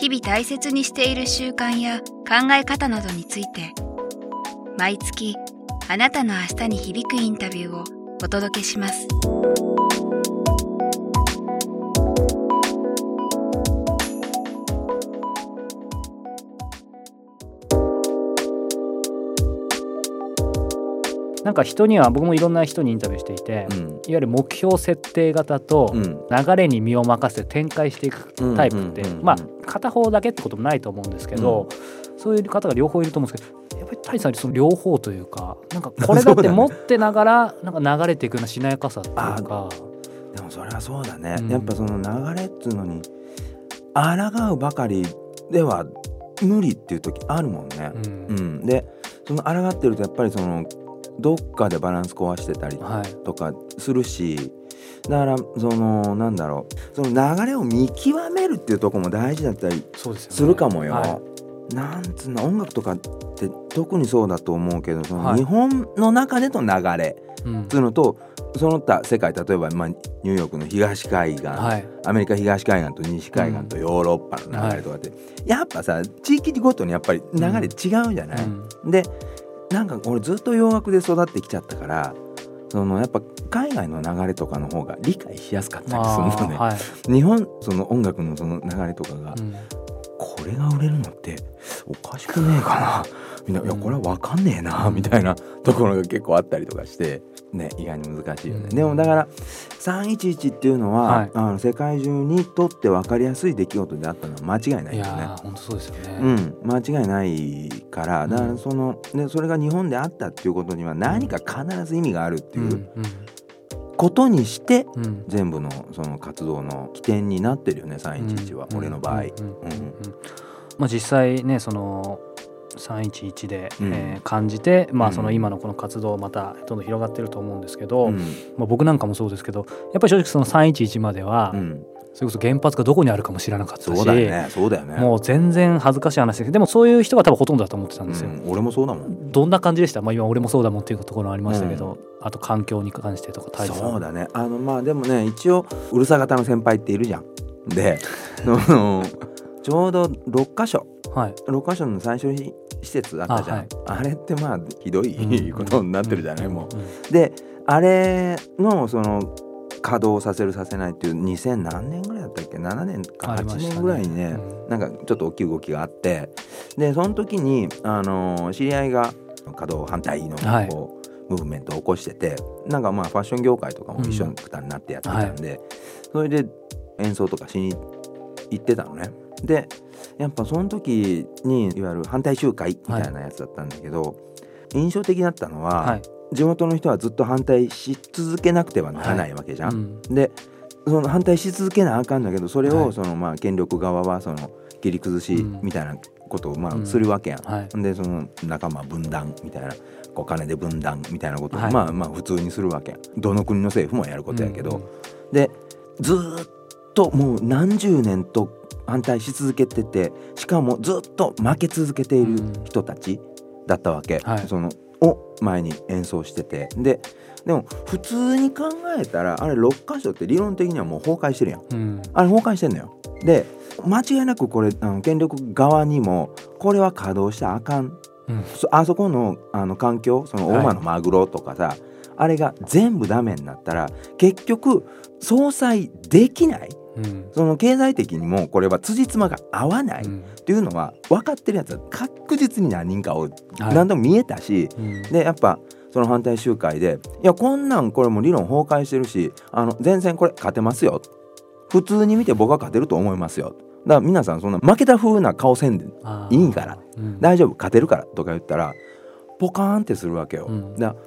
日々大切にしている習慣や考え方などについて毎月あなたの明日に響くインタビューをお届けします。なんか人には僕もいろんな人にインタビューしていて、うん。いわゆる目標設定型とうん。流れに身を任せて展開していくタイプってうんうんうんうん。まあ片方だけってこともないと思うんですけど、そういう方が両方いると思うんですけどやっぱり谷さんにその両方というかなんかこれだって持ってながら なんか流れていくようなしなやかさっていうか。でもそれはそうだね、うん。やっぱその流れっつうのに抗うばかりでは無理っていう時あるもんね。う、ん。うん。でその抗ってるとやっぱりそのどっかでバランス壊してたりはい。とかするしだからそのなんだろう。その流れを見極めるっていうところも大事だったりするかもよ。はなんつうの音楽とかって特にそうだと思うけどそのはい。日本の中での流れいうん。っていうのとその他世界例えば、まあ、ニューヨークの東海岸、はい。アメリカ東海岸と西海岸とヨーロッパの流れとかって、やっぱさ地域ごとにやっぱり流れ違うじゃない、うん。でなんか俺ずっと洋楽で育ってきちゃったからそのやっぱ海外の流れとかの方が理解しやすかったりするのね、あーはい。日本その音楽のその流れとかが、うんこれが売れるのっておかしくねえかな？みんな。いやこれは分かんねえな。みたいな ところが結構あったりとかしてね意外に難しいよね、うん。でもだから311っていうのは、はい。あの世界中にとって分かりやすい出来事であったのは間違いないいよね。本当そうですよね。うん、間違いないからだかうんらその、でそれが日本であったっていうことには何か必ず意味があるっていうことにして、うん。うん全部のその活動の起点になってるよね311は、うん。俺の場合。まあ、実際ねその311で、うん。えー感じて、まあ、うん。その今のこの活動またどんどん広がってると思うんですけど、うん。まあ、僕なんかもそうですけどやっぱり正直その311までは、うんそれこそ原発がどこにあるかも知らなかったしそうだよねそうだよね。もう全然恥ずかしい話ですでもそういう人が多分ほとんどだと思ってたんですよ。うん、俺もそうだもん。どんな感じでした、まあ、今俺もそうだもんっていうところありましたけど、あと環境に関してとか大さんそうだね。あのまあでもね一応うるさ型の先輩っているじゃん。で ちょうど6箇所。はい。6箇所の最初に施設あったじゃん。あ,、あはい。れってまあひどいうん。ことになってるじゃない、もうん。う。であれのその稼働させるさせないっていう2000何年ぐらいだったっけ？7年か8ありましたね。年ぐらいにねうん。なんかちょっと大きい動きがあって。でその時にあの知り合いが稼働反対のはい。こう、ムーブメントを起こしててなんかまあファッション業界とかも一緒になってやってたんで、それで演奏とかしに行ってたのね。でやっぱその時にいわゆる反対集会みたいなやつだったんだけど、印象的だったのは、はい地元の人はずっと反対し続けなくてはならないわけじゃん。うん。でその反対し続けなあかんだけどそれはい。をそのまあ権力側はその切り崩しうん。みたいなことをまうん。あするわけやん。はい。でその仲間分断みたいなお金で分断みたいなことをはい。まあまあ普通にするわけやん。どの国の政府もやることやけど、うん。でずーっともう何十年と反対し続けててしかもずっと負け続けている人たちだったわけ、はい。そのを前に演奏しててででも普通に考えたらあれ6箇所って理論的にはもう崩壊してるやん。うん。あれ崩壊してんのよ。で間違いなくこれあの権力側にもこれは稼働したらあかん。うん。そあそこのあの環境その大間のマグロとかさ、あれが全部ダメになったら結局相殺できないうん。その経済的にもこれは辻褄が合わないっうん。ていうのは分かってるやつは確実に何人かおる、はい。何度も見えたしうん。でやっぱその反対集会でいやこんなんこれも理論崩壊してるしあの全然これ勝てますよ。普通に見て僕は勝てると思いますよ。だから皆さんそんな負けた風な顔せんでいいからうん。大丈夫勝てるからとか言ったらポカーンってするわけよ。うん。だから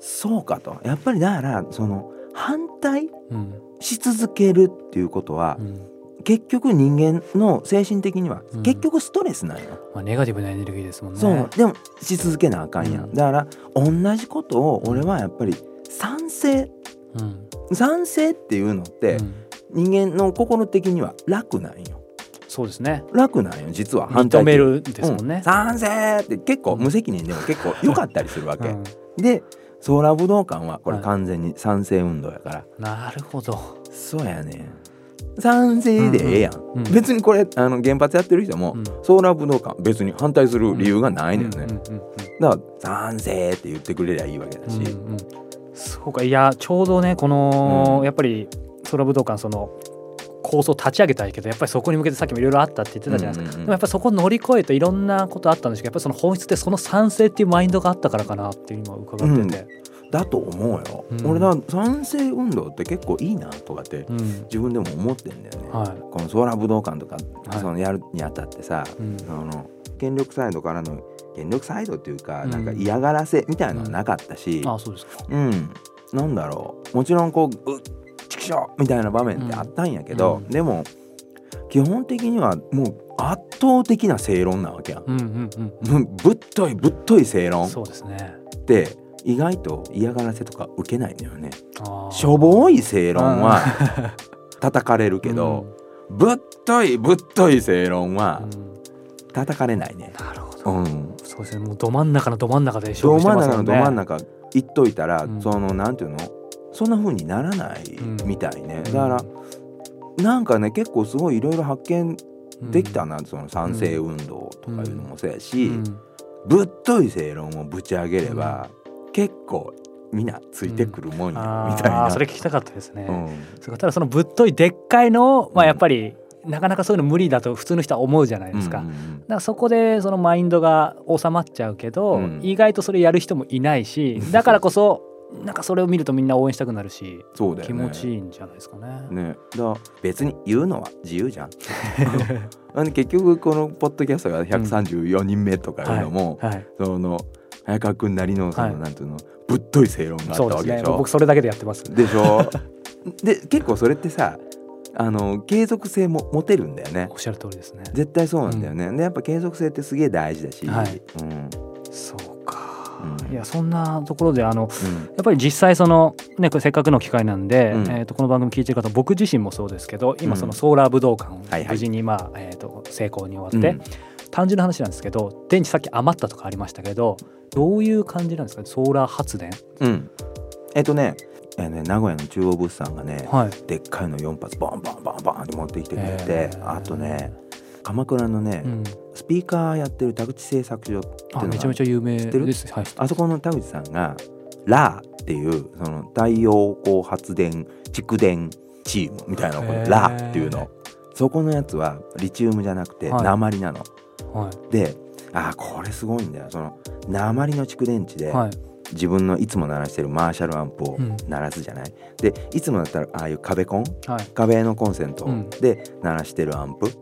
そうかと。やっぱりだからその反対うんし続けるっていうことはうん。結局人間の精神的にはうん。結局ストレスなんよ、まあ、ネガティブなエネルギーですもんね。そう。でもし続けなあかんやん、うん。だから同じことを俺はやっぱり賛成。うん。賛成っていうのってうん。人間の心的には楽なんよ。そうですね。楽なんよ実は。反対的認めるんですもんう。ん。ね、賛成って結構無責任でも結構良かったりするわけ、うん。でソーラー武道館はこれはい。完全に賛成運動やから、なるほど、そうやね賛成でええやん、うんうん別にこれあの原発やってる人も、うん。ソーラー武道館別に反対する理由がないのよね、うんうんうんだから賛成って言ってくれりゃいいわけだし、うんうんうん。そうかいやちょうどねこの、うん。やっぱり空武道館その構想立ち上げたいけどやっぱりそこに向けてさっきもいろいろあったって言ってたじゃないですか、うんうんうん。でもやっぱりそこを乗り越えていろんなことあったんですけどやっぱりその本質ってその賛成っていうマインドがあったからかなっていう今伺ってて、だと思うよ、うん。俺だ賛成運動って結構いいなとかってうん自分でも思ってんだよね、はい。このソーラー武道館とか、はいそのやるにあたってさ、うんその権力サイドからの権力サイドっていうか、うん。なんか嫌がらせみたいなのはなかったし、あそうですか。うん、なんだろう。もちろんこう「うっちくしょう!」みたいな場面ってあったんやけど、うん。でも基本的にはもう圧倒的な正論なわけやん。うんうんうんぶっといぶっとい正論。そうですね。って意外と嫌がらせとか受けないのよね。しょぼい正論は 叩かれるけど、ぶっといぶっとい正論うんはうん。叩かれないね。なるほど、うん、そうですね。もうど真ん中のど真ん中で勝ど負して真ん中のど真ん中言っといたら、うん。そのなんていうの？そんな風にならないうん。みたいね、だからなんかね結構すごいいろいろ発見できたな、その賛成運動とかいうのもそうやし、うん。ぶっとい正論をぶち上げれば、結構みんなついてくるもんや、あみたいな。ーそれ聞きたかったですね、うん。ただそのぶっといでっかいのを、まあ、うん。やっぱり、なかなかそういうの無理だと普通の人は思うじゃないですか。だうんうん。からそこでそのマインドが収まっちゃうけど、うん。意外とそれやる人もいないし だからこそなんかそれを見るとみんな応援したくなるし、そうだよね。気持ちいいんじゃないですかね。ね、だ別に言うのは自由じゃん。あの結局このポッドキャストが134人目とかいうのも、はい、その早川君なりのその、はい。なんていうのぶっとい正論があったわけでしょ。僕それだけでやってます。でしょ？で結構それってさあの継続性も持てるんだよね。おっしゃる通りですね。絶対そうなんだよね、でやっぱ継続性ってすげえ大事だし、はい。うん。そういやそんなところであのうん。やっぱり実際そのねこれせっかくの機会なんで、うん。えー、とこの番組聞いてる方僕自身もそうですけど今うん。そのソーラー武道館を無事にまあ、えー、と成功に終わって、うん。単純な話なんですけど電池さっき余ったとかありましたけどどういう感じなんですか？ねソーラー発電。うん。えっとねえーね名古屋の中央物産がね、はい。でっかいの4発ボンボンボンボンって持ってきてくれてあとね鎌倉のね、うん、スピーカーやってる田口製作所っていうのがあめちゃめちゃ有名です。はい。あそこの田口さんがラーっていうその太陽光発電蓄電チームみたいなのラーっていうの。そこのやつはリチウムじゃなくてはい。鉛なの、はい。であーこれすごいんだよ。その鉛の蓄電池ではい。自分のいつも鳴らしてるマーシャルアンプをうん。鳴らすじゃない、でいつもだったらああいう壁コン？はい。壁のコンセントうん。で鳴らしてるアンプ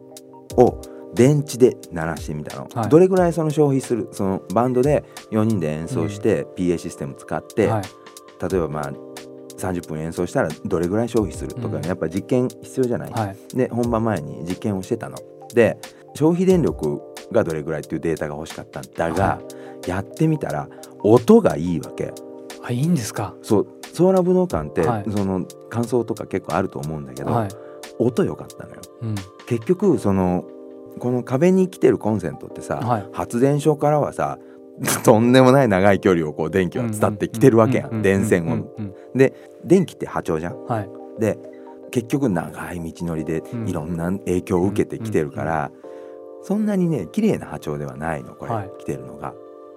を電池で鳴らしてみたの、はい。どれぐらいその消費するそのバンドで4人で演奏して PA システム使って、はい。例えばまあ30分演奏したらどれぐらい消費するとか、うん。やっぱ実験必要じゃない、はい。で本番前に実験をしてたの。で消費電力がどれぐらいっていうデータが欲しかったんだが、はやってみたら音がいいわけ。あいいんですか？そう。ソーラー武道館って、はい。その感想とか結構あると思うんだけど、はい、音良かったのよ。うん。結局そのこの壁に来てるコンセントってさ、はい。発電所からはさ とんでもない長い距離をこう電気は伝ってきてるわけやん電線を。で電気って波長じゃん。はい。で結局長い道のりでうん。いろんな影響を受けてきてるから、そんなにね綺麗な波長ではないのこれ、はい。来てるのが。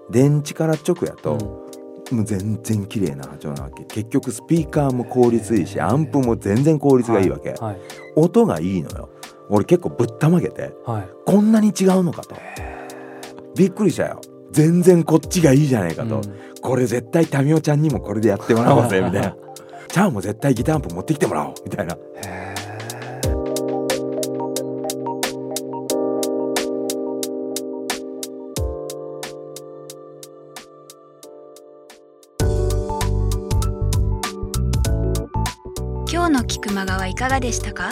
電池から直やと、うん。もう全然綺麗な波長なわけ。結局スピーカーも効率いいしアンプも全然効率がいいわけ、はい音がいいのよ。俺結構ぶったまげてはい。こんなに違うのかと。びっくりしたよ。全然こっちがいいじゃないかと、うん。これ絶対タミオちゃんにもこれでやってもらおうぜみたいな。チャーも絶対ギターアンプ持ってきてもらおうみたいな。へ今日の菊間川いかがでしたか？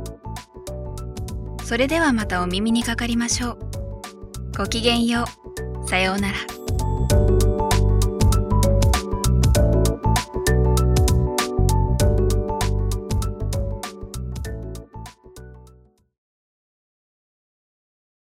それではまたお耳にかかりましょう。ごきげんよう。さようなら。